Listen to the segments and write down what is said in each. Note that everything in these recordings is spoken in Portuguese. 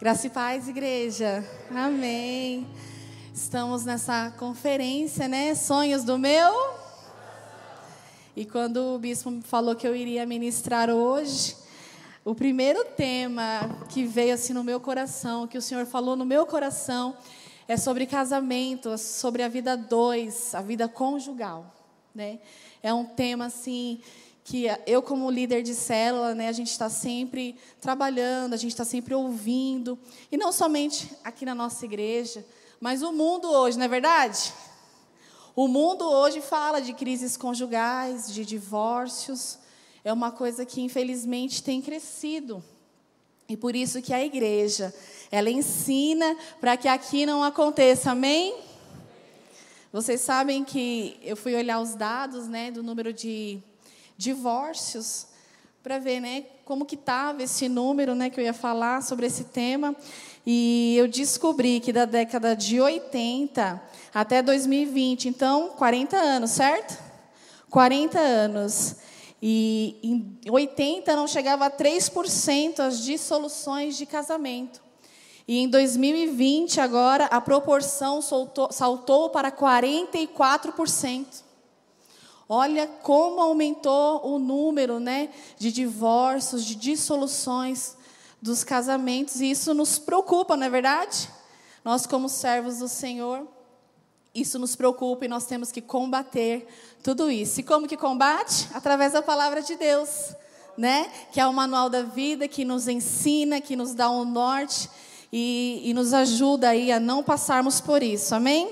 Graça e paz, igreja. Amém. Estamos nessa conferência, né? Sonhos do meu. E quando o bispo falou que eu iria ministrar hoje, o primeiro tema que veio assim no meu coração, que o Senhor falou no meu coração, é sobre casamento, sobre a vida dois, a vida conjugal, né? É um tema assim que eu como líder de célula, né, a gente está sempre trabalhando, a gente está sempre ouvindo, e não somente aqui na nossa igreja, mas o mundo hoje, não é verdade? O mundo hoje fala de crises conjugais, de divórcios, é uma coisa que infelizmente tem crescido. E por isso que a igreja, ela ensina para que aqui não aconteça, amém? Vocês sabem que eu fui olhar os dados, né, do número de divórcios, para ver né, como que estava esse número né, que eu ia falar sobre esse tema. E eu descobri que da década de 80 até 2020, então 40 anos, certo? 40 anos. E em 80 não chegava a 3% as dissoluções de casamento. E em 2020, agora, a proporção soltou, saltou para 44%. Olha como aumentou o número né, de divórcios, de dissoluções dos casamentos, e isso nos preocupa, não é verdade? Nós, como servos do Senhor, isso nos preocupa e nós temos que combater tudo isso. E como que combate? Através da palavra de Deus, né? Que é o manual da vida, que nos ensina, que nos dá um norte e, e nos ajuda aí a não passarmos por isso. Amém?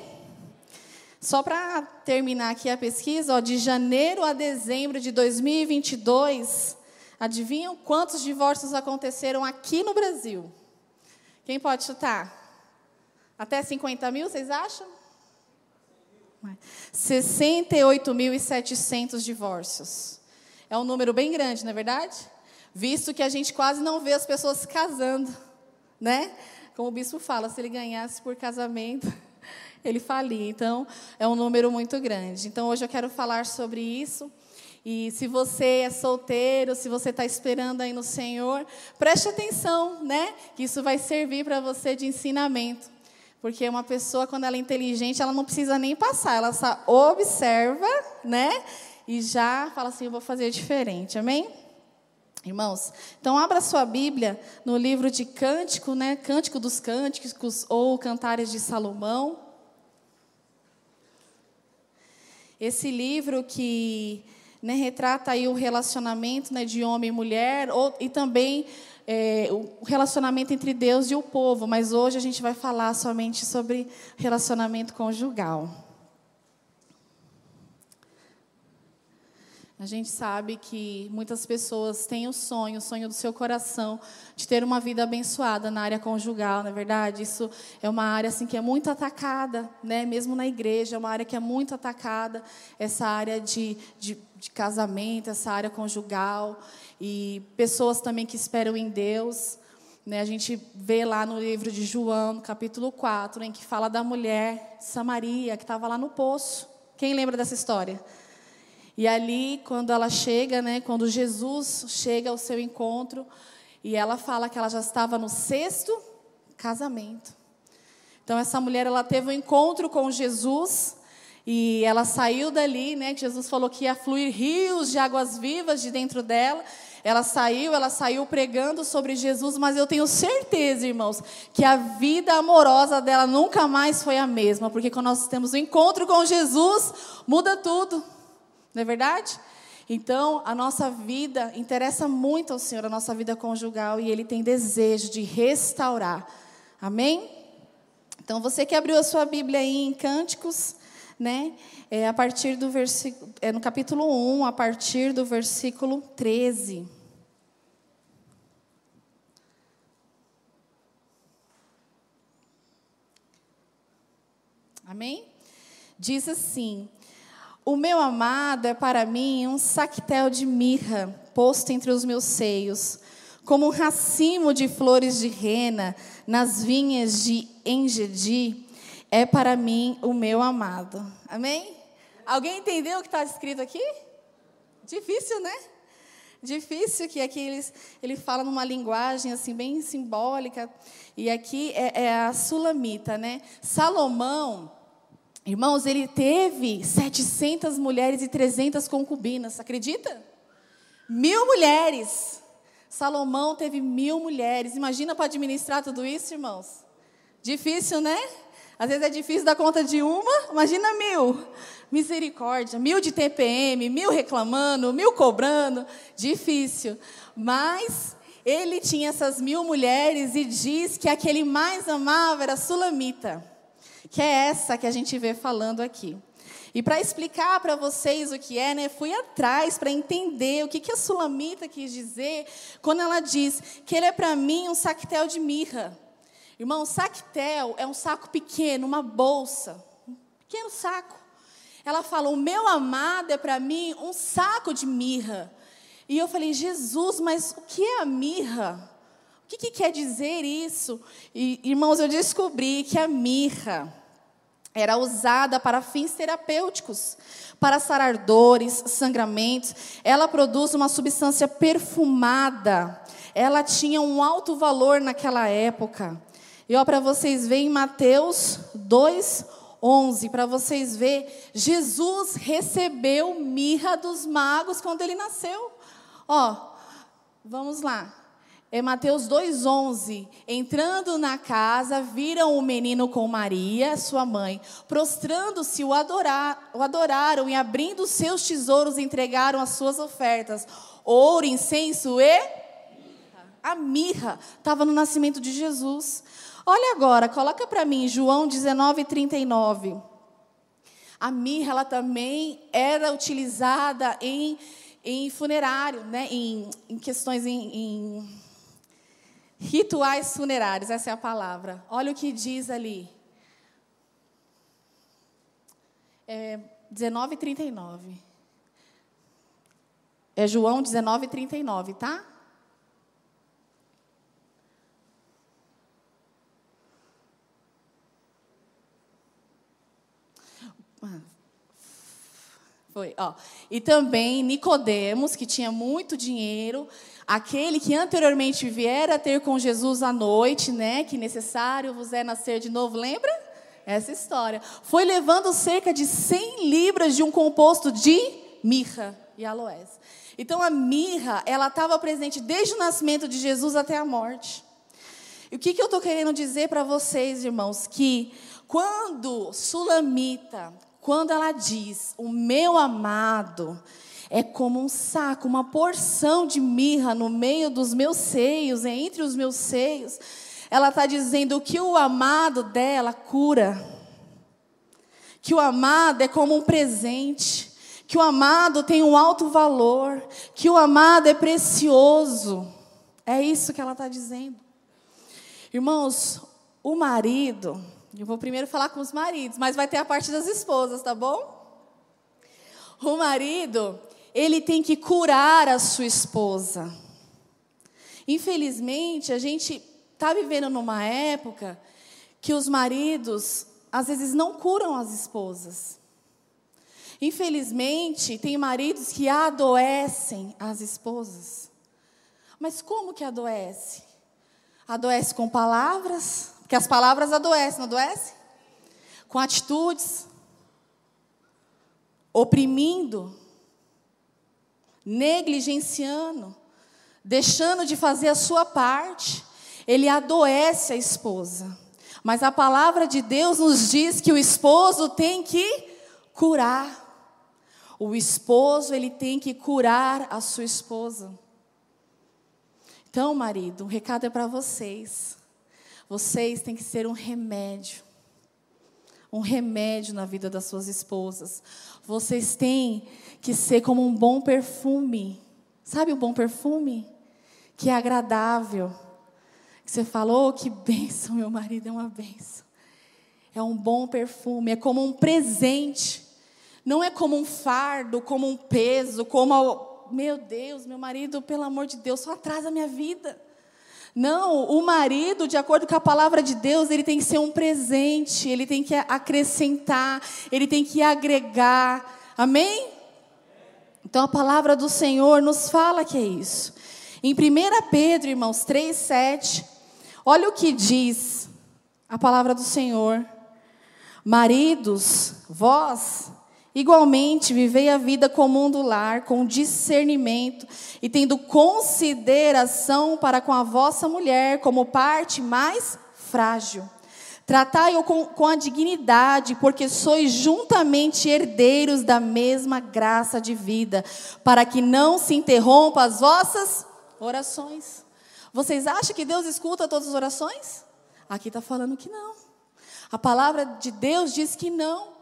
Só para terminar aqui a pesquisa, ó, de janeiro a dezembro de 2022, adivinham quantos divórcios aconteceram aqui no Brasil? Quem pode chutar? Até 50 mil, vocês acham? 68.700 divórcios. É um número bem grande, não é verdade? Visto que a gente quase não vê as pessoas se casando, né? Como o bispo fala, se ele ganhasse por casamento, ele falia. Então, é um número muito grande. Então, hoje eu quero falar sobre isso. E se você é solteiro, se você está esperando aí no Senhor, preste atenção, né? Que isso vai servir para você de ensinamento. Porque uma pessoa, quando ela é inteligente, ela não precisa nem passar, ela só observa, né? E já fala assim: eu vou fazer diferente, amém? Irmãos, então abra sua Bíblia no livro de Cântico, né? Cântico dos Cânticos ou Cantares de Salomão. Esse livro que né, retrata aí o relacionamento né, de homem e mulher ou, e também é, o relacionamento entre Deus e o povo. Mas hoje a gente vai falar somente sobre relacionamento conjugal. A gente sabe que muitas pessoas têm o sonho, o sonho do seu coração, de ter uma vida abençoada na área conjugal, na é verdade. Isso é uma área assim que é muito atacada, né? Mesmo na igreja, é uma área que é muito atacada, essa área de, de, de casamento, essa área conjugal. E pessoas também que esperam em Deus. Né? A gente vê lá no livro de João, no capítulo 4, em que fala da mulher Samaria, que estava lá no poço. Quem lembra dessa história? E ali, quando ela chega, né, quando Jesus chega ao seu encontro, e ela fala que ela já estava no sexto casamento. Então essa mulher ela teve um encontro com Jesus e ela saiu dali, né? Que Jesus falou que ia fluir rios de águas vivas de dentro dela. Ela saiu, ela saiu pregando sobre Jesus, mas eu tenho certeza, irmãos, que a vida amorosa dela nunca mais foi a mesma, porque quando nós temos um encontro com Jesus, muda tudo. Não é verdade? Então, a nossa vida interessa muito ao Senhor, a nossa vida conjugal, e Ele tem desejo de restaurar. Amém? Então, você que abriu a sua Bíblia aí em Cânticos, né? É a partir do versículo, é no capítulo 1, a partir do versículo 13. Amém? Diz assim: o meu amado é para mim um sactel de mirra posto entre os meus seios, como um racimo de flores de rena nas vinhas de Engedi, é para mim o meu amado. Amém? Alguém entendeu o que está escrito aqui? Difícil, né? Difícil que aqui ele, ele fala numa linguagem assim bem simbólica. E aqui é, é a sulamita, né? Salomão, irmãos, ele teve 700 mulheres e 300 concubinas, acredita? Mil mulheres. Salomão teve mil mulheres. Imagina para administrar tudo isso, irmãos. Difícil, né? Às vezes é difícil dar conta de uma, imagina mil. Misericórdia, mil de TPM, mil reclamando, mil cobrando. Difícil. Mas ele tinha essas mil mulheres e diz que a que ele mais amava era a Sulamita, que é essa que a gente vê falando aqui. E para explicar para vocês o que é, né, fui atrás para entender o que, que a Sulamita quis dizer quando ela diz que ele é para mim um sactel de mirra. Irmão, sactel é um saco pequeno, uma bolsa, um pequeno saco. Ela fala: O meu amado é para mim um saco de mirra. E eu falei: Jesus, mas o que é a mirra? O que, que quer dizer isso? E, irmãos, eu descobri que a mirra era usada para fins terapêuticos, para sarar dores, sangramentos. Ela produz uma substância perfumada. Ela tinha um alto valor naquela época. E ó, para vocês verem Mateus 2, 11, para vocês verem, Jesus recebeu mirra dos magos quando ele nasceu. Ó, vamos lá. É Mateus 2,11. Entrando na casa, viram o menino com Maria, sua mãe. Prostrando-se, o, adorar, o adoraram e, abrindo seus tesouros, entregaram as suas ofertas: ouro, incenso e. A mirra estava no nascimento de Jesus. Olha agora, coloca para mim João 19:39. A mirra ela também era utilizada em, em funerário, né? em, em questões em, em Rituais funerários, essa é a palavra. Olha o que diz ali. É 19,39. É João 19,39, tá? Foi, ó. E também Nicodemos, que tinha muito dinheiro, aquele que anteriormente viera ter com Jesus à noite, né, que necessário vos é nascer de novo, lembra? Essa história. Foi levando cerca de 100 libras de um composto de mirra e aloés. Então a mirra, ela estava presente desde o nascimento de Jesus até a morte. E o que, que eu estou querendo dizer para vocês, irmãos? Que quando Sulamita, quando ela diz, o meu amado é como um saco, uma porção de mirra no meio dos meus seios, entre os meus seios, ela está dizendo que o amado dela cura, que o amado é como um presente, que o amado tem um alto valor, que o amado é precioso. É isso que ela está dizendo. Irmãos, o marido, eu vou primeiro falar com os maridos, mas vai ter a parte das esposas, tá bom? O marido, ele tem que curar a sua esposa. Infelizmente, a gente está vivendo numa época que os maridos, às vezes, não curam as esposas. Infelizmente, tem maridos que adoecem as esposas. Mas como que adoece? Adoece com palavras, porque as palavras adoecem, não adoece? Com atitudes, oprimindo, negligenciando, deixando de fazer a sua parte. Ele adoece a esposa. Mas a palavra de Deus nos diz que o esposo tem que curar. O esposo, ele tem que curar a sua esposa. Então, marido, o recado é para vocês. Vocês têm que ser um remédio. Um remédio na vida das suas esposas. Vocês têm que ser como um bom perfume. Sabe o um bom perfume? Que é agradável. Que você falou, oh, que benção, meu marido é uma benção. É um bom perfume, é como um presente. Não é como um fardo, como um peso, como, meu Deus, meu marido, pelo amor de Deus, só atrasa a minha vida. Não, o marido, de acordo com a palavra de Deus, ele tem que ser um presente, ele tem que acrescentar, ele tem que agregar. Amém? Então a palavra do Senhor nos fala que é isso. Em 1 Pedro, irmãos, 3, 7, olha o que diz a palavra do Senhor. Maridos, vós, igualmente, vivei a vida comum do lar, com discernimento e tendo consideração para com a vossa mulher como parte mais frágil. Tratai-o com, com a dignidade, porque sois juntamente herdeiros da mesma graça de vida, para que não se interrompa as vossas orações. Vocês acham que Deus escuta todas as orações? Aqui está falando que não. A palavra de Deus diz que não.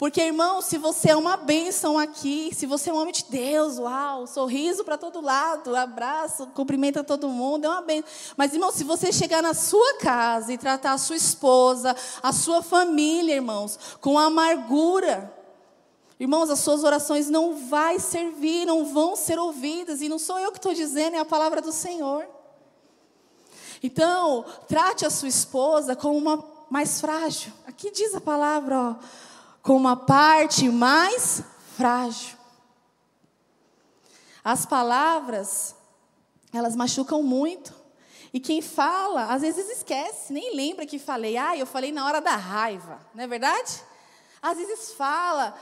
Porque, irmão, se você é uma bênção aqui, se você é um homem de Deus, uau, sorriso para todo lado, abraço, cumprimenta todo mundo, é uma bênção. Mas, irmão, se você chegar na sua casa e tratar a sua esposa, a sua família, irmãos, com amargura, irmãos, as suas orações não vai servir, não vão ser ouvidas. E não sou eu que estou dizendo, é a palavra do Senhor. Então, trate a sua esposa como uma mais frágil. Aqui diz a palavra, ó, com uma parte mais frágil. As palavras, elas machucam muito. E quem fala, às vezes esquece, nem lembra que falei. Ah, eu falei na hora da raiva, não é verdade? Às vezes fala,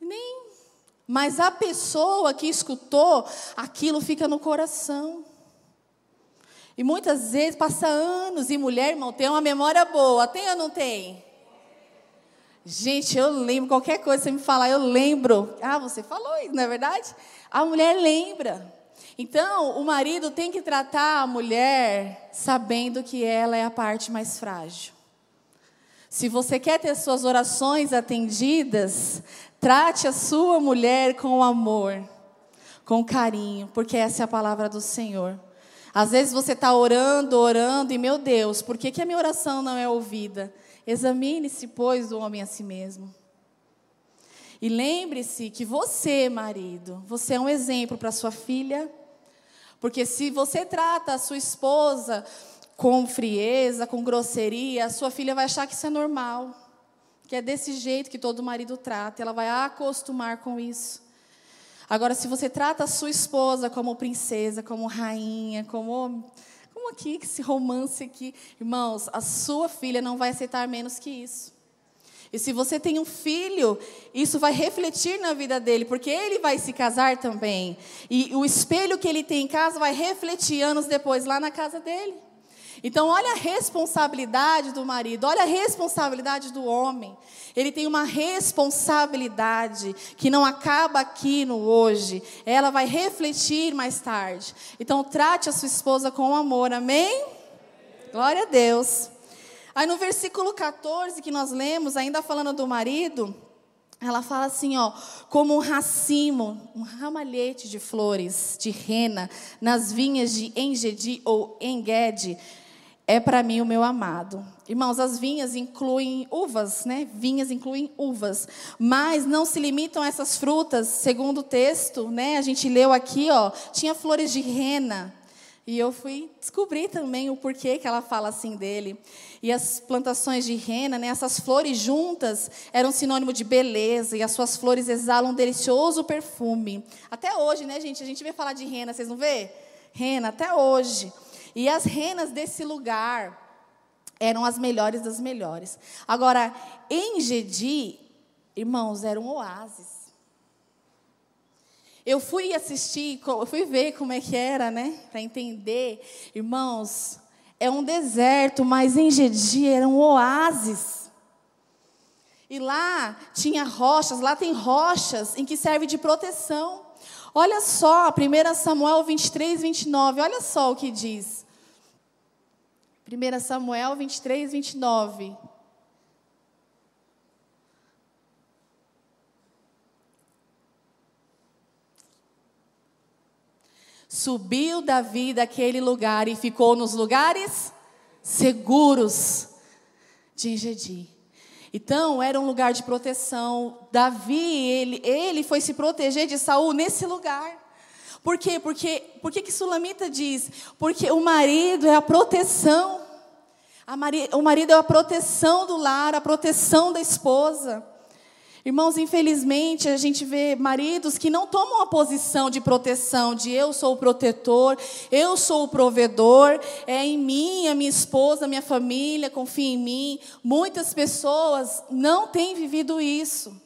nem. Mas a pessoa que escutou, aquilo fica no coração. E muitas vezes passa anos e mulher, irmão, tem uma memória boa. Tem ou não tem? Gente, eu lembro, qualquer coisa você me falar, eu lembro. Ah, você falou isso, não é verdade? A mulher lembra. Então, o marido tem que tratar a mulher sabendo que ela é a parte mais frágil. Se você quer ter suas orações atendidas, trate a sua mulher com amor, com carinho, porque essa é a palavra do Senhor. Às vezes você está orando, orando, e meu Deus, por que, que a minha oração não é ouvida? Examine-se, pois, o homem a si mesmo. E lembre-se que você, marido, você é um exemplo para sua filha. Porque se você trata a sua esposa com frieza, com grosseria, a sua filha vai achar que isso é normal. Que é desse jeito que todo marido trata. Ela vai acostumar com isso. Agora, se você trata a sua esposa como princesa, como rainha, como como aqui, esse romance aqui, irmãos, a sua filha não vai aceitar menos que isso. E se você tem um filho, isso vai refletir na vida dele, porque ele vai se casar também. E o espelho que ele tem em casa vai refletir anos depois lá na casa dele. Então, olha a responsabilidade do marido, olha a responsabilidade do homem. Ele tem uma responsabilidade que não acaba aqui no hoje, ela vai refletir mais tarde. Então, trate a sua esposa com amor, amém? Glória a Deus. Aí no versículo 14 que nós lemos, ainda falando do marido, ela fala assim, ó, como um racimo, um ramalhete de flores de rena nas vinhas de Engedi ou Engede, é para mim o meu amado. Irmãos, as vinhas incluem uvas, né? Vinhas incluem uvas, mas não se limitam a essas frutas, segundo o texto, né? A gente leu aqui, ó, tinha flores de rena. E eu fui descobrir também o porquê que ela fala assim dele. E as plantações de rena, né, essas flores juntas, eram sinônimo de beleza, e as suas flores exalam um delicioso perfume. Até hoje, né, gente? A gente vê falar de rena, vocês não vê? Rena, até hoje. E as renas desse lugar eram as melhores das melhores. Agora, em Gedi, irmãos, era um oásis. Eu fui assistir, eu fui ver como é que era, né? Para entender. Irmãos, é um deserto, mas em Gedi era um oásis. E lá tinha rochas, lá tem rochas em que serve de proteção. Olha só, 1 Samuel 23, 29, olha só o que diz. 1 Samuel 23, 29. Subiu Davi daquele lugar e ficou nos lugares seguros de Engedi. Então, era um lugar de proteção. Davi, ele, ele foi se proteger de Saul nesse lugar. Por quê? Porque, por que Sulamita diz? Porque o marido é a proteção. A mari, o marido é a proteção do lar, a proteção da esposa. Irmãos, infelizmente a gente vê maridos que não tomam a posição de proteção, de eu sou o protetor, eu sou o provedor, é em mim, a minha esposa, a minha família confia em mim. Muitas pessoas não têm vivido isso.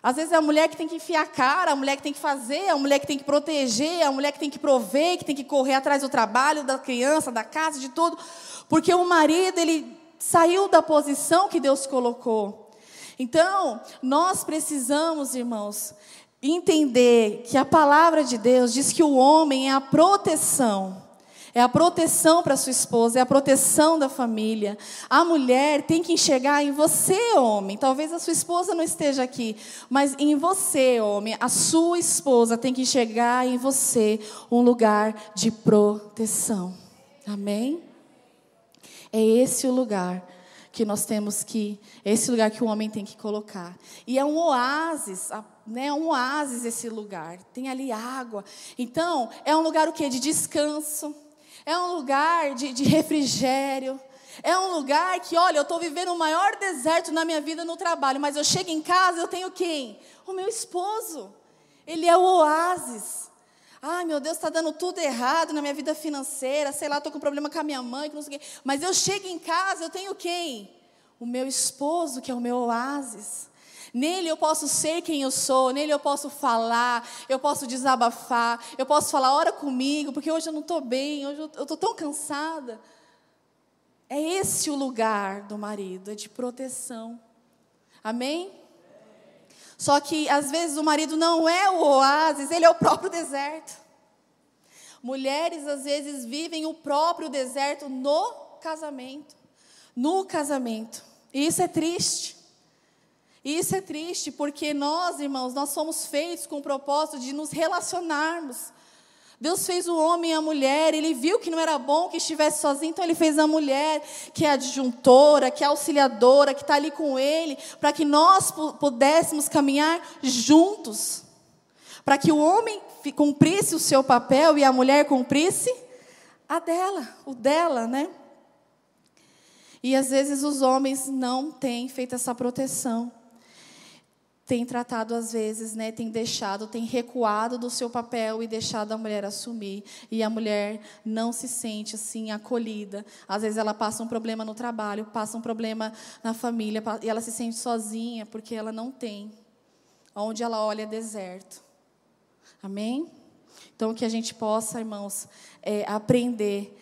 Às vezes é a mulher que tem que enfiar a cara, a mulher que tem que fazer, a mulher que tem que proteger, a mulher que tem que prover, que tem que correr atrás do trabalho, da criança, da casa, de tudo, porque o marido ele saiu da posição que Deus colocou. Então, nós precisamos, irmãos, entender que a palavra de Deus diz que o homem é a proteção. É a proteção para sua esposa, é a proteção da família. A mulher tem que enxergar em você, homem. Talvez a sua esposa não esteja aqui, mas em você, homem, a sua esposa tem que enxergar em você um lugar de proteção. Amém? É esse o lugar que nós temos que, esse lugar que o homem tem que colocar. E é um oásis, né, um oásis esse lugar. Tem ali água. Então, é um lugar o quê? De descanso. É um lugar de, de refrigério. É um lugar que, olha, eu estou vivendo o maior deserto na minha vida no trabalho, mas eu chego em casa, eu tenho quem? O meu esposo. Ele é o oásis. Ai, meu Deus, está dando tudo errado na minha vida financeira. Sei lá, estou com problema com a minha mãe, que não sei o quê. Mas eu chego em casa, eu tenho quem? O meu esposo, que é o meu oásis. Nele eu posso ser quem eu sou, nele eu posso falar, eu posso desabafar, eu posso falar, ora comigo, porque hoje eu não estou bem, hoje eu estou tão cansada. É esse o lugar do marido, é de proteção. Amém? Só que às vezes o marido não é o oásis, ele é o próprio deserto. Mulheres às vezes vivem o próprio deserto no casamento. No casamento. E isso é triste. Isso é triste porque nós, irmãos, nós somos feitos com o propósito de nos relacionarmos. Deus fez o homem e a mulher, ele viu que não era bom que estivesse sozinho, então ele fez a mulher, que é adjuntora, que é auxiliadora, que está ali com ele, para que nós pudéssemos caminhar juntos. Para que o homem cumprisse o seu papel e a mulher cumprisse a dela, o dela, né? E às vezes os homens não têm feito essa proteção tem tratado às vezes, né, tem deixado, tem recuado do seu papel e deixado a mulher assumir. E a mulher não se sente assim acolhida. Às vezes ela passa um problema no trabalho, passa um problema na família e ela se sente sozinha porque ela não tem. Onde ela olha é deserto. Amém? Então que a gente possa, irmãos, é, aprender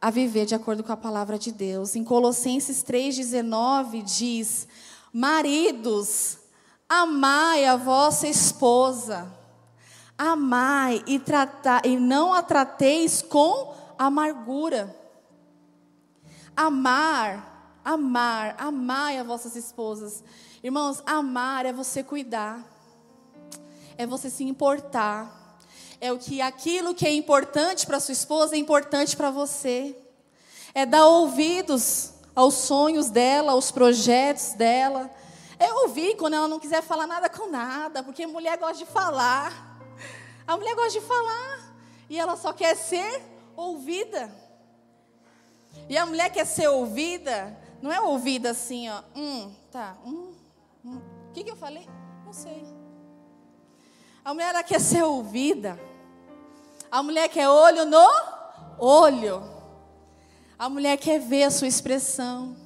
a viver de acordo com a palavra de Deus. Em Colossenses 3:19 diz: Maridos, Amai a vossa esposa. Amai e, tratar, e não a trateis com amargura. Amar, amar, amai a vossas esposas. Irmãos, amar é você cuidar. É você se importar. É o que aquilo que é importante para sua esposa é importante para você. É dar ouvidos aos sonhos dela, aos projetos dela é ouvir quando ela não quiser falar nada com nada, porque mulher gosta de falar. A mulher gosta de falar. E ela só quer ser ouvida. E a mulher quer ser ouvida, não é ouvida assim, ó. Hum, tá. Hum, hum. O que, que eu falei? Não sei. A mulher ela quer ser ouvida. A mulher quer olho no olho. A mulher quer ver a sua expressão.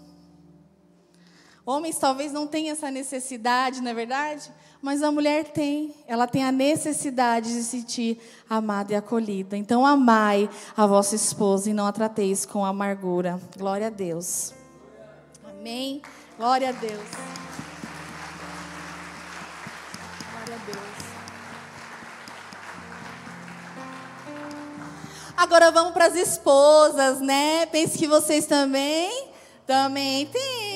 Homens talvez não tenham essa necessidade, não é verdade? Mas a mulher tem. Ela tem a necessidade de se sentir amada e acolhida. Então, amai a vossa esposa e não a trateis com amargura. Glória a Deus. Amém. Glória a Deus. Glória a Deus. Agora vamos para as esposas, né? Pense que vocês também também tem.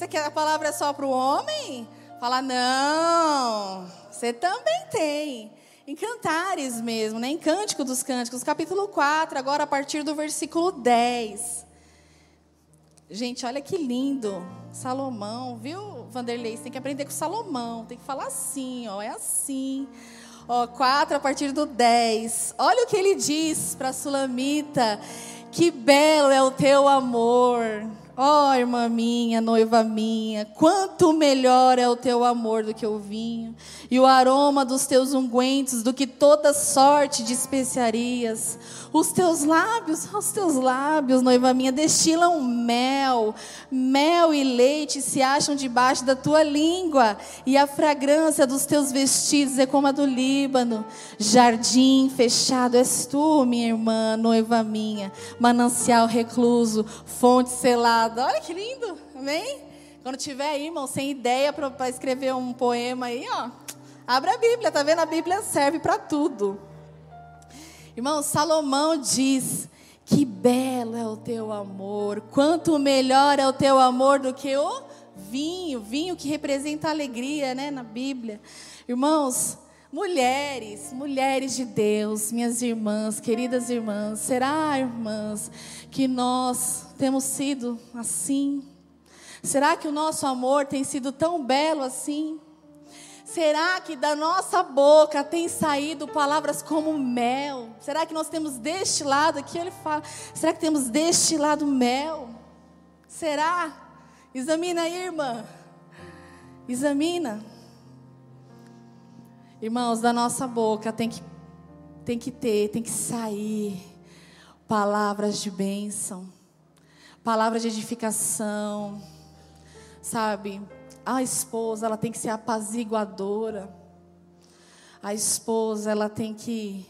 Pensa que a palavra é só para o homem? Fala, não, você também tem. Em Cantares mesmo, né? em Cântico dos Cânticos, capítulo 4, agora a partir do versículo 10. Gente, olha que lindo. Salomão, viu, Vanderlei? Você tem que aprender com Salomão. Tem que falar assim, ó, é assim. Ó, 4 a partir do 10. Olha o que ele diz para a Sulamita. Que belo é o teu amor Ó oh, irmã minha, noiva minha, quanto melhor é o teu amor do que o vinho, e o aroma dos teus ungüentos do que toda sorte de especiarias. Os teus lábios, os teus lábios, noiva minha, destilam mel, mel e leite se acham debaixo da tua língua, e a fragrância dos teus vestidos é como a do Líbano. Jardim fechado és tu, minha irmã, noiva minha, manancial recluso, fonte selada. Olha que lindo, amém? Quando tiver aí, irmão, sem ideia para escrever um poema aí, ó, abre a Bíblia, tá vendo? A Bíblia serve para tudo. Irmão, Salomão diz: Que belo é o teu amor, quanto melhor é o teu amor do que o vinho, vinho que representa alegria, né, na Bíblia. Irmãos, mulheres, mulheres de Deus, minhas irmãs, queridas irmãs, será, irmãs, que nós temos sido assim? Será que o nosso amor tem sido tão belo assim? Será que da nossa boca tem saído palavras como mel? Será que nós temos destilado, aqui ele fala, será que temos destilado mel? Será? Examina aí, irmã. Examina. Irmãos, da nossa boca tem que, tem que ter, tem que sair palavras de bênção, palavras de edificação, sabe? A esposa, ela tem que ser apaziguadora. A esposa, ela tem que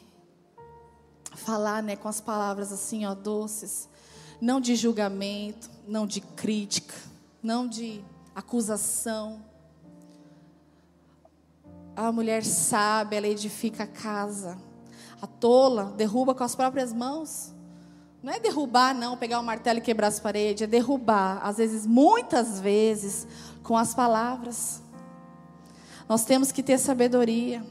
falar, né, com as palavras assim, ó, doces, não de julgamento, não de crítica, não de acusação. A mulher sábia, ela edifica a casa. A tola derruba com as próprias mãos. Não é derrubar, não, pegar o martelo e quebrar as paredes, é derrubar, às vezes, muitas vezes, com as palavras. Nós temos que ter sabedoria.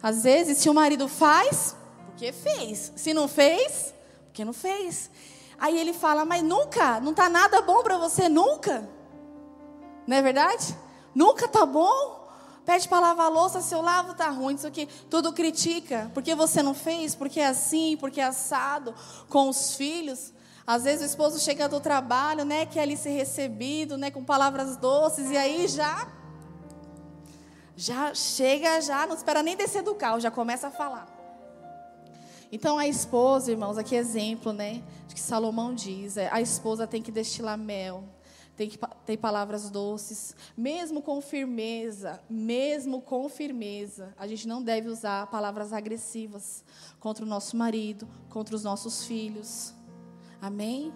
Às vezes, se o marido faz, porque fez. Se não fez, porque não fez. Aí ele fala, mas nunca, não está nada bom para você, nunca. Não é verdade? Nunca está bom. Pede para lavar a louça, se eu lavo está ruim, isso aqui. Tudo critica. Porque você não fez, porque é assim, porque é assado. Com os filhos. Às vezes o esposo chega do trabalho, né, quer ali ser recebido, né, com palavras doces, e aí já já chega, já não espera nem descer do carro, já começa a falar. Então a esposa, irmãos, aqui exemplo, né, de que Salomão diz, é, a esposa tem que destilar mel, tem que ter palavras doces, mesmo com firmeza, mesmo com firmeza. A gente não deve usar palavras agressivas contra o nosso marido, contra os nossos filhos. Amém?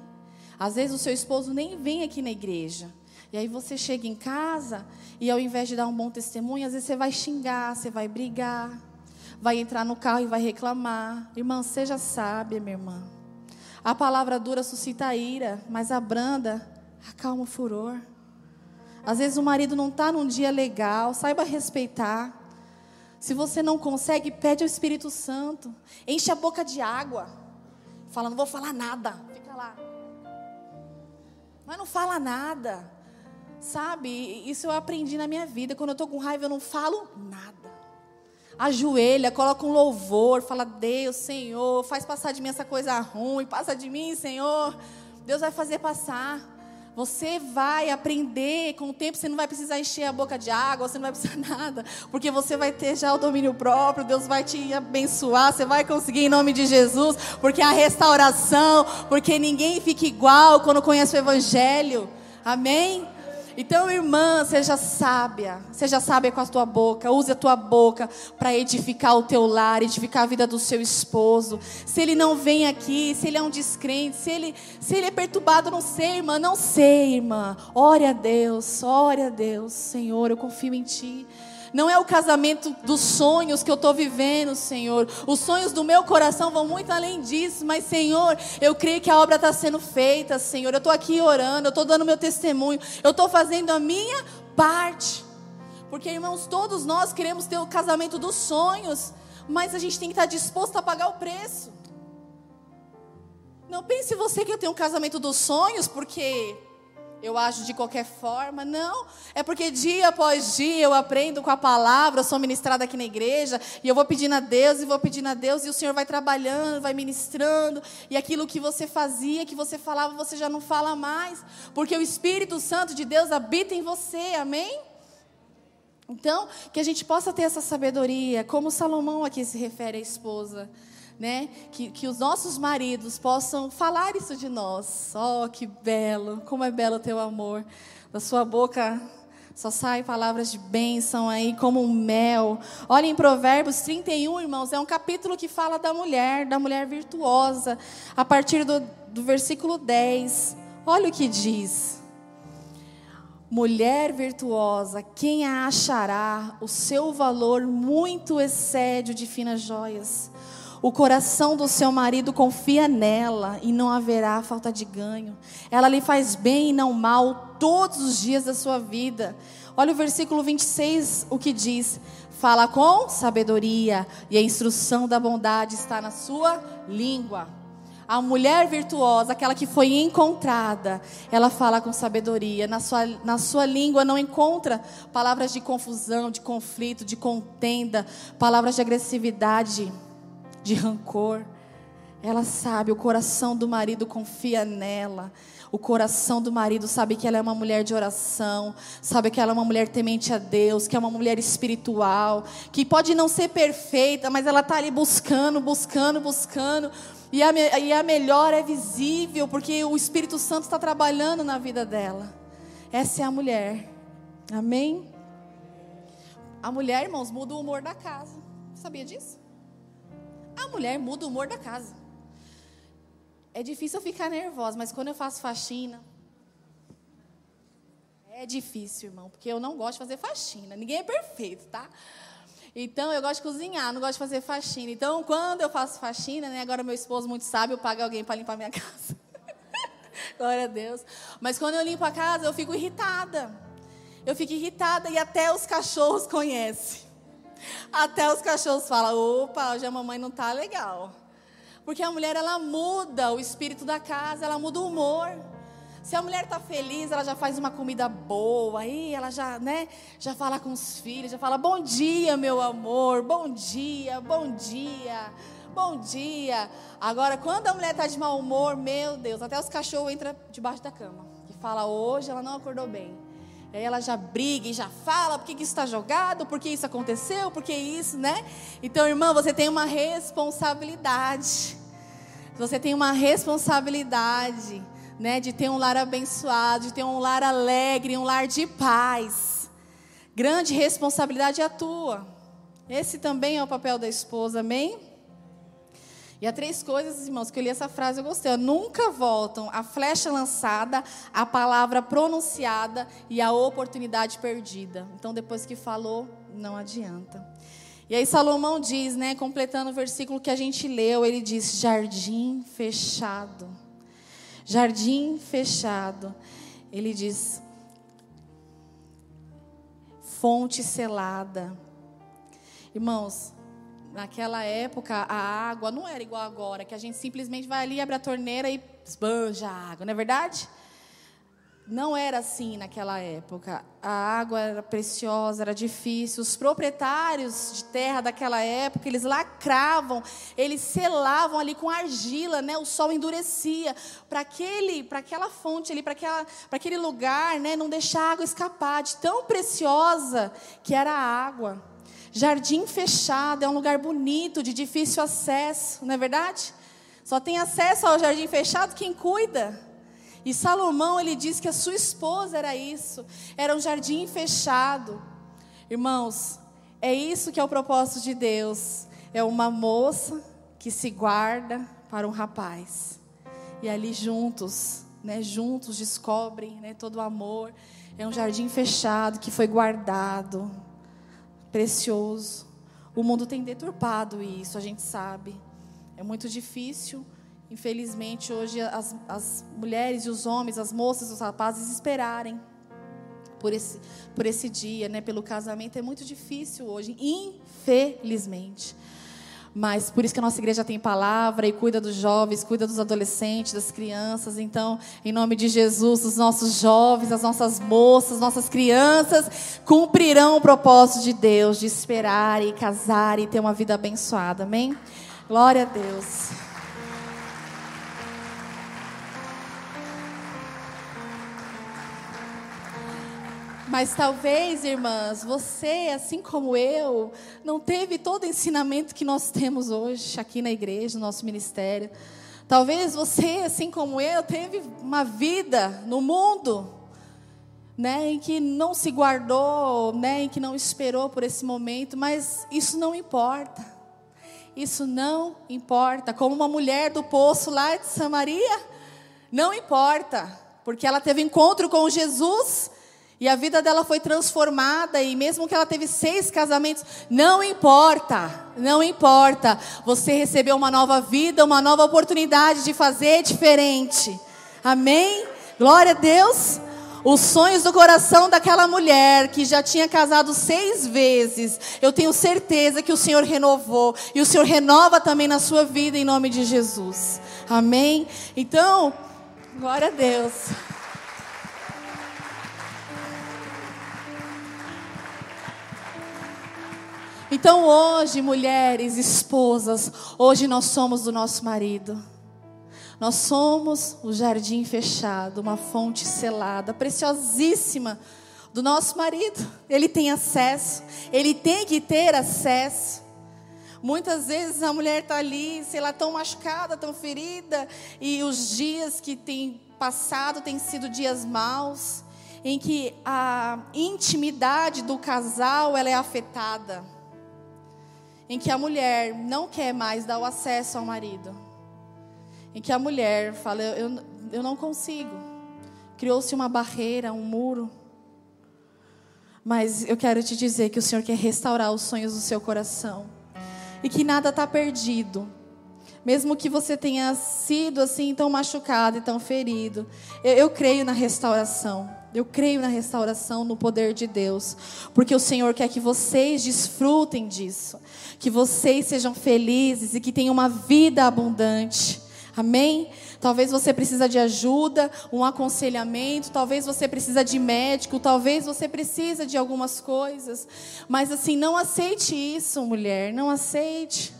Às vezes o seu esposo nem vem aqui na igreja. E aí você chega em casa e ao invés de dar um bom testemunho, às vezes você vai xingar, você vai brigar, vai entrar no carro e vai reclamar. Irmã, seja sábia, minha irmã. A palavra dura suscita ira, mas a branda acalma o furor. Às vezes o marido não está num dia legal, saiba respeitar. Se você não consegue, pede ao Espírito Santo. Enche a boca de água. Fala, não vou falar nada lá. Mas não fala nada. Sabe? Isso eu aprendi na minha vida. Quando eu estou com raiva, eu não falo nada. Ajoelha, coloca um louvor, fala, Deus, Senhor, faz passar de mim essa coisa ruim, passa de mim, Senhor. Deus vai fazer passar. Você vai aprender com o tempo, você não vai precisar encher a boca de água, você não vai precisar nada, porque você vai ter já o domínio próprio, Deus vai te abençoar, você vai conseguir em nome de Jesus, porque a restauração, porque ninguém fica igual quando conhece o Evangelho. Amém? Então, irmã, seja sábia, seja sábia com a tua boca, use a tua boca para edificar o teu lar, edificar a vida do seu esposo. Se ele não vem aqui, se ele é um descrente, se ele, se ele é perturbado, não sei, irmã, não sei, irmã. Ore a Deus, ore a Deus, Senhor, eu confio em Ti. Não é o casamento dos sonhos que eu estou vivendo, Senhor. Os sonhos do meu coração vão muito além disso, mas, Senhor, eu creio que a obra está sendo feita, Senhor. Eu estou aqui orando, eu estou dando meu testemunho, eu estou fazendo a minha parte. Porque, irmãos, todos nós queremos ter o casamento dos sonhos, mas a gente tem que estar disposto a pagar o preço. Não pense você que eu tenho um casamento dos sonhos, porque eu ajo de qualquer forma. Não, é porque dia após dia eu aprendo com a palavra, eu sou ministrada aqui na igreja, e eu vou pedindo a Deus, e vou pedindo a Deus, e o Senhor vai trabalhando, vai ministrando, e aquilo que você fazia, que você falava, você já não fala mais, porque o Espírito Santo de Deus habita em você, amém? Então, que a gente possa ter essa sabedoria, como Salomão aqui se refere à esposa né? Que, que os nossos maridos possam falar isso de nós. Oh, que belo, como é belo o teu amor. Da sua boca só saem palavras de bênção aí, como um mel. Olha em Provérbios 31, irmãos, é um capítulo que fala da mulher, da mulher virtuosa. A partir do, do versículo 10, olha o que diz. Mulher virtuosa, quem a achará? O seu valor muito excede de finas joias. O coração do seu marido confia nela e não haverá falta de ganho. Ela lhe faz bem e não mal todos os dias da sua vida. Olha o versículo 26, o que diz: Fala com sabedoria e a instrução da bondade está na sua língua. A mulher virtuosa, aquela que foi encontrada, ela fala com sabedoria. Na sua, na sua língua não encontra palavras de confusão, de conflito, de contenda, palavras de agressividade de rancor. Ela sabe, o coração do marido confia nela. O coração do marido sabe que ela é uma mulher de oração, sabe que ela é uma mulher temente a Deus, que é uma mulher espiritual, que pode não ser perfeita, mas ela está ali buscando, buscando, buscando. E a, e a melhor é visível, porque o Espírito Santo está trabalhando na vida dela. Essa é a mulher. Amém? A mulher, irmãos, muda o humor da casa. Sabia disso? A mulher muda o humor da casa. É difícil eu ficar nervosa, mas quando eu faço faxina. É difícil, irmão, porque eu não gosto de fazer faxina. Ninguém é perfeito, tá? Então, eu gosto de cozinhar, não gosto de fazer faxina. Então, quando eu faço faxina, né, agora meu esposo muito sabe, eu pago alguém para limpar minha casa. Glória a Deus. Mas quando eu limpo a casa, eu fico irritada. Eu fico irritada e até os cachorros conhecem. Até os cachorros falam: opa, hoje a mamãe não tá legal. Porque a mulher, ela muda o espírito da casa, ela muda o humor. Se a mulher está feliz, ela já faz uma comida boa, aí ela já, né, já fala com os filhos, já fala: "Bom dia, meu amor. Bom dia, bom dia. Bom dia". Agora, quando a mulher está de mau humor, meu Deus, até os cachorros entram debaixo da cama e fala: "Hoje ela não acordou bem". Ela já briga e já fala por que isso está jogado, por que isso aconteceu, por que isso, né? Então, irmã, você tem uma responsabilidade. Você tem uma responsabilidade, né, de ter um lar abençoado, de ter um lar alegre, um lar de paz. Grande responsabilidade é a tua. Esse também é o papel da esposa, amém? E há três coisas, irmãos, que eu li essa frase eu gostei. Nunca voltam a flecha lançada, a palavra pronunciada e a oportunidade perdida. Então, depois que falou, não adianta. E aí Salomão diz, né, completando o versículo que a gente leu, ele diz: jardim fechado. Jardim fechado. Ele diz: fonte selada. Irmãos, naquela época, a água não era igual agora, que a gente simplesmente vai ali, abre a torneira e esbanja a água, não é verdade? Não era assim naquela época. A água era preciosa, era difícil. Os proprietários de terra daquela época, eles lacravam, eles selavam ali com argila, né? O sol endurecia para aquele, para aquela fonte ali, para aquela, para aquele lugar, né? Não deixar a água escapar, de tão preciosa que era a água. Jardim fechado é um lugar bonito, de difícil acesso, não é verdade? Só tem acesso ao jardim fechado quem cuida. E Salomão, ele diz que a sua esposa era isso, era um jardim fechado. Irmãos, é isso que é o propósito de Deus. É uma moça que se guarda para um rapaz. E ali juntos, né, juntos descobrem, né, todo o amor. É um jardim fechado que foi guardado precioso. O mundo tem deturpado isso, a gente sabe. É muito difícil, infelizmente, hoje as, as mulheres e os homens, as moças os rapazes esperarem por esse, por esse dia, né, pelo casamento. É muito difícil hoje, infelizmente. Mas por isso que a nossa igreja tem palavra e cuida dos jovens, cuida dos adolescentes, das crianças. Então, em nome de Jesus, os nossos jovens, as nossas moças, nossas crianças cumprirão o propósito de Deus de esperar e casar e ter uma vida abençoada. Amém? Glória a Deus. Mas talvez, irmãs, você, assim como eu, não teve todo o ensinamento que nós temos hoje aqui na igreja, no nosso ministério. Talvez você, assim como eu, teve uma vida no mundo, né, em que não se guardou, né, em que não esperou por esse momento, mas isso não importa. Isso não importa. Como uma mulher do poço lá de Samaria, não importa, porque ela teve encontro com Jesus e a vida dela foi transformada, e mesmo que ela teve seis casamentos, não importa, não importa. Você recebeu uma nova vida, uma nova oportunidade de fazer diferente. Amém? Glória a Deus. Os sonhos do coração daquela mulher que já tinha casado seis vezes, eu tenho certeza que o Senhor renovou, e o Senhor renova também na sua vida, em nome de Jesus. Amém? Então, glória a Deus. Então hoje, mulheres, esposas, hoje nós somos do nosso marido. Nós somos o jardim fechado, uma fonte selada, preciosíssima do nosso marido. Ele tem acesso, ele tem que ter acesso. Muitas vezes a mulher está ali, sei lá, tão machucada, tão ferida, e os dias que tem passado têm sido dias maus, em que a intimidade do casal ela é afetada em que a mulher não quer mais dar o acesso ao marido, em que a mulher fala: Eu, eu não consigo. Criou-se uma barreira, um muro. Mas eu quero te dizer que o Senhor quer restaurar os sonhos do seu coração e que nada está perdido. Mesmo que você tenha sido assim tão machucado e tão ferido, eu, eu creio na restauração. Eu creio na restauração, no poder de Deus, porque o Senhor quer que vocês desfrutem disso, que vocês sejam felizes e que tenham uma vida abundante. Amém? Talvez você precisa de ajuda, um aconselhamento, talvez você precisa de médico, talvez você precisa de algumas coisas. Mas assim, não aceite isso, mulher, não aceite.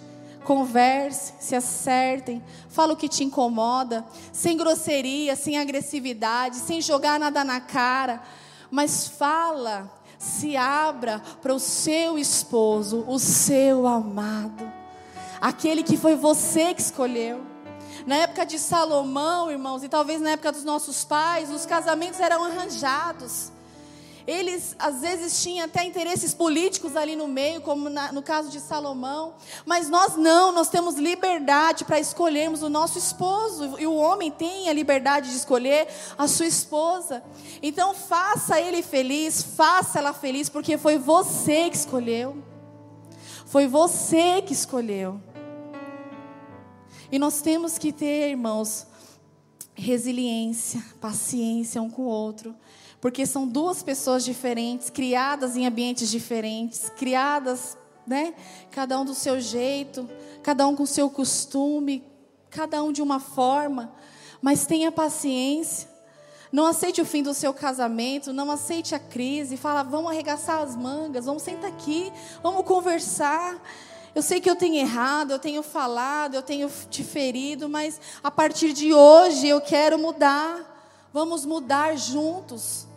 Converse, se acertem, fala o que te incomoda, sem grosseria, sem agressividade, sem jogar nada na cara, mas fala, se abra para o seu esposo, o seu amado, aquele que foi você que escolheu. Na época de Salomão, irmãos, e talvez na época dos nossos pais, os casamentos eram arranjados. Eles às vezes tinham até interesses políticos ali no meio, como na, no caso de Salomão, mas nós não, nós temos liberdade para escolhermos o nosso esposo, e o homem tem a liberdade de escolher a sua esposa. Então faça ele feliz, faça ela feliz, porque foi você que escolheu. Foi você que escolheu. E nós temos que ter, irmãos, resiliência, paciência um com o outro porque são duas pessoas diferentes, criadas em ambientes diferentes, criadas, né? Cada um do seu jeito, cada um com o seu costume, cada um de uma forma, mas tenha paciência. Não aceite o fim do seu casamento, não aceite a crise, fala, vamos arregaçar as mangas, vamos sentar aqui, vamos conversar. Eu sei que eu tenho errado, eu tenho falado, eu tenho te ferido, mas a partir de hoje eu quero mudar. Vamos mudar juntos.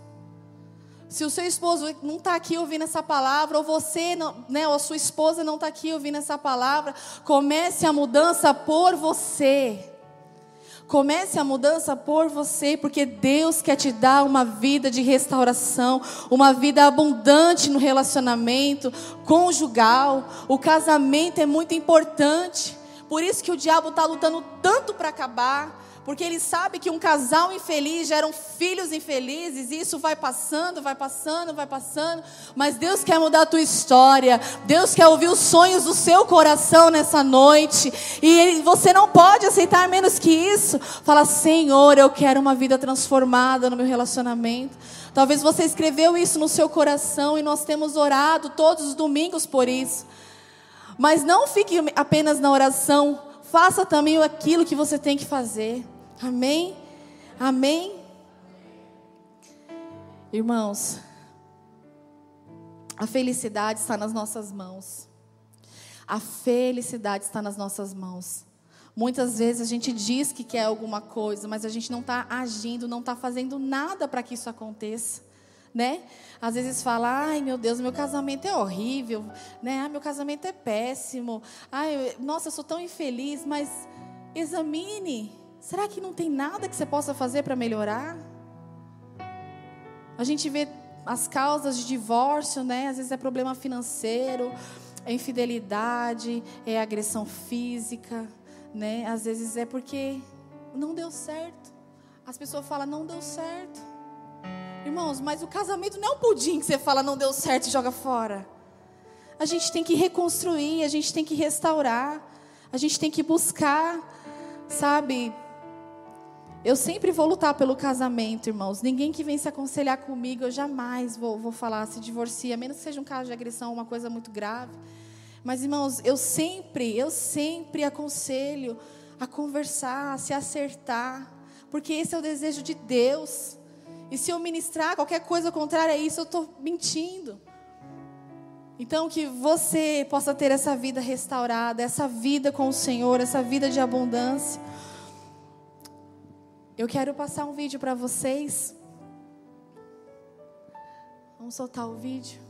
Se o seu esposo não está aqui ouvindo essa palavra, ou você, não, né, ou a sua esposa não está aqui ouvindo essa palavra, comece a mudança por você. Comece a mudança por você, porque Deus quer te dar uma vida de restauração, uma vida abundante no relacionamento conjugal. O casamento é muito importante. Por isso que o diabo está lutando tanto para acabar porque ele sabe que um casal infeliz geram filhos infelizes, e isso vai passando, vai passando, vai passando. Mas Deus quer mudar a tua história, Deus quer ouvir os sonhos do seu coração nessa noite, e você não pode aceitar menos que isso. Fala, Senhor, eu quero uma vida transformada no meu relacionamento. Talvez você escreveu isso no seu coração e nós temos orado todos os domingos por isso. Mas não fique apenas na oração, faça também aquilo que você tem que fazer. Amém? Amém? Irmãos, a felicidade está nas nossas mãos. A felicidade está nas nossas mãos. Muitas vezes a gente diz que quer alguma coisa, mas a gente não está agindo, não está fazendo nada para que isso aconteça. Né? Às vezes fala, ai meu Deus, meu casamento é horrível, né? Ai, meu casamento é péssimo, ai, nossa, eu sou tão infeliz, mas examine, será que não tem nada que você possa fazer para melhorar? A gente vê as causas de divórcio, né? Às vezes é problema financeiro, é infidelidade, é agressão física, né? Às vezes é porque não deu certo. As pessoas falam, não deu certo. Irmãos, mas o casamento não é um pudim que você fala, não deu certo e joga fora. A gente tem que reconstruir, a gente tem que restaurar, a gente tem que buscar, sabe? Eu sempre vou lutar pelo casamento, irmãos. Ninguém que vem se aconselhar comigo, eu jamais vou, vou falar se divorcia, menos que seja um caso de agressão, uma coisa muito grave. Mas, irmãos, eu sempre, eu sempre aconselho a conversar, a se acertar, porque esse é o desejo de Deus. E se eu ministrar qualquer coisa contrária a isso, eu estou mentindo. Então, que você possa ter essa vida restaurada, essa vida com o Senhor, essa vida de abundância. Eu quero passar um vídeo para vocês. Vamos soltar o vídeo.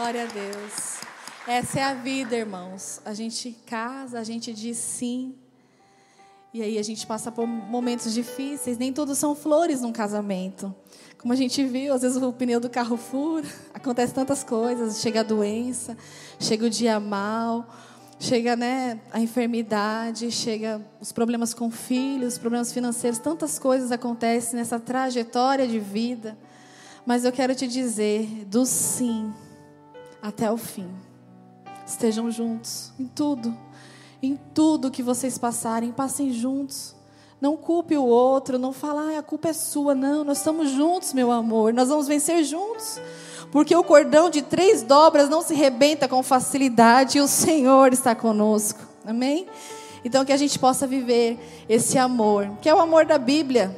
Glória a Deus. Essa é a vida, irmãos. A gente casa, a gente diz sim. E aí a gente passa por momentos difíceis. Nem tudo são flores num casamento. Como a gente viu, às vezes o pneu do carro fura, acontece tantas coisas, chega a doença, chega o dia mal, chega né, a enfermidade, chega os problemas com filhos, problemas financeiros, tantas coisas acontecem nessa trajetória de vida. Mas eu quero te dizer, do sim até o fim. Estejam juntos em tudo, em tudo que vocês passarem, passem juntos. Não culpe o outro, não fala, ah, a culpa é sua. Não, nós estamos juntos, meu amor. Nós vamos vencer juntos. Porque o cordão de três dobras não se rebenta com facilidade e o Senhor está conosco. Amém? Então que a gente possa viver esse amor, que é o amor da Bíblia,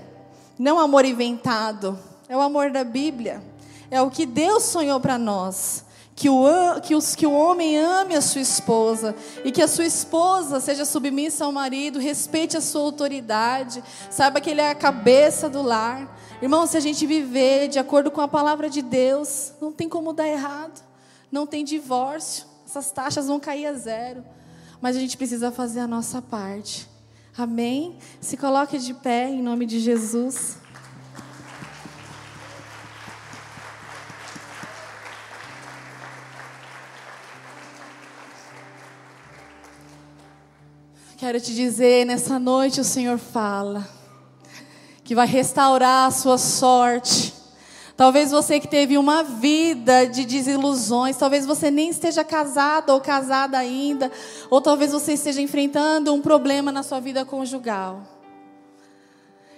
não amor inventado, é o amor da Bíblia. É o que Deus sonhou para nós que o, que, os, que o homem ame a sua esposa e que a sua esposa seja submissa ao marido, respeite a sua autoridade, saiba que ele é a cabeça do lar. Irmão, se a gente viver de acordo com a palavra de Deus, não tem como dar errado, não tem divórcio, essas taxas vão cair a zero, mas a gente precisa fazer a nossa parte. Amém? Se coloque de pé em nome de Jesus. Quero te dizer, nessa noite o Senhor fala que vai restaurar a sua sorte. Talvez você que teve uma vida de desilusões, talvez você nem esteja casado ou casada ainda, ou talvez você esteja enfrentando um problema na sua vida conjugal.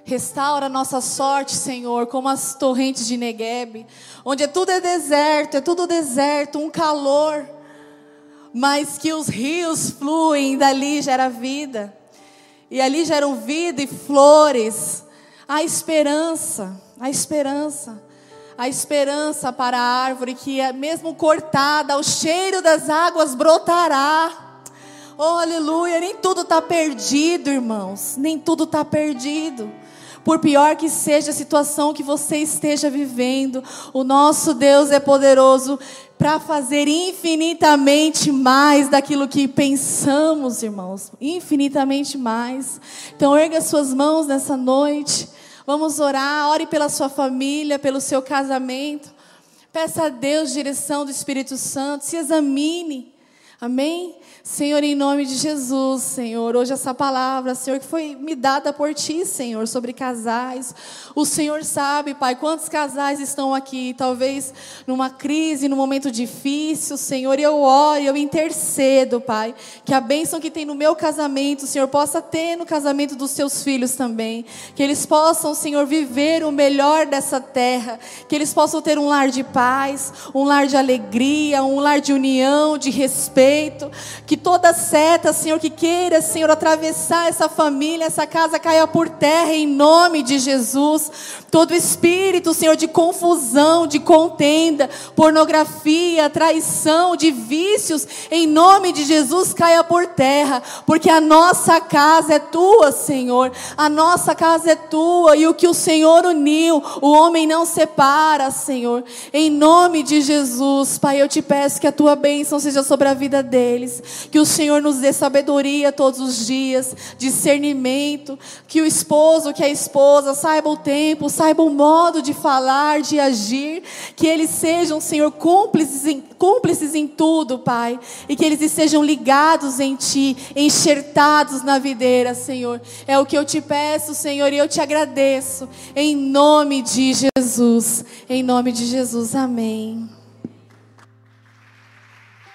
Restaura a nossa sorte, Senhor, como as torrentes de Negueb, onde tudo é deserto, é tudo deserto, um calor mas que os rios fluem, dali gera vida. E ali geram vida e flores. A esperança, a esperança. A esperança para a árvore que, é mesmo cortada, o cheiro das águas brotará. Oh, aleluia! Nem tudo está perdido, irmãos. Nem tudo está perdido. Por pior que seja a situação que você esteja vivendo, o nosso Deus é poderoso para fazer infinitamente mais daquilo que pensamos, irmãos. Infinitamente mais. Então, erga suas mãos nessa noite. Vamos orar. Ore pela sua família, pelo seu casamento. Peça a Deus direção do Espírito Santo. Se examine. Amém? Senhor, em nome de Jesus, Senhor, hoje essa palavra, Senhor, que foi me dada por Ti, Senhor, sobre casais. O Senhor sabe, Pai, quantos casais estão aqui, talvez numa crise, num momento difícil, Senhor, eu oro, eu intercedo, Pai, que a bênção que tem no meu casamento, Senhor, possa ter no casamento dos Seus filhos também. Que eles possam, Senhor, viver o melhor dessa terra. Que eles possam ter um lar de paz, um lar de alegria, um lar de união, de respeito. Que que toda seta, Senhor, que queira, Senhor, atravessar essa família, essa casa caia por terra em nome de Jesus. Todo espírito, Senhor, de confusão, de contenda, pornografia, traição, de vícios, em nome de Jesus caia por terra, porque a nossa casa é tua, Senhor. A nossa casa é tua e o que o Senhor uniu, o homem não separa, Senhor. Em nome de Jesus, Pai, eu te peço que a tua bênção seja sobre a vida deles que o Senhor nos dê sabedoria todos os dias, discernimento, que o esposo, que a esposa saiba o tempo, saiba o modo de falar, de agir, que eles sejam, Senhor, cúmplices em, cúmplices em tudo, Pai, e que eles estejam ligados em Ti, enxertados na videira, Senhor. É o que eu te peço, Senhor, e eu te agradeço, em nome de Jesus, em nome de Jesus, amém.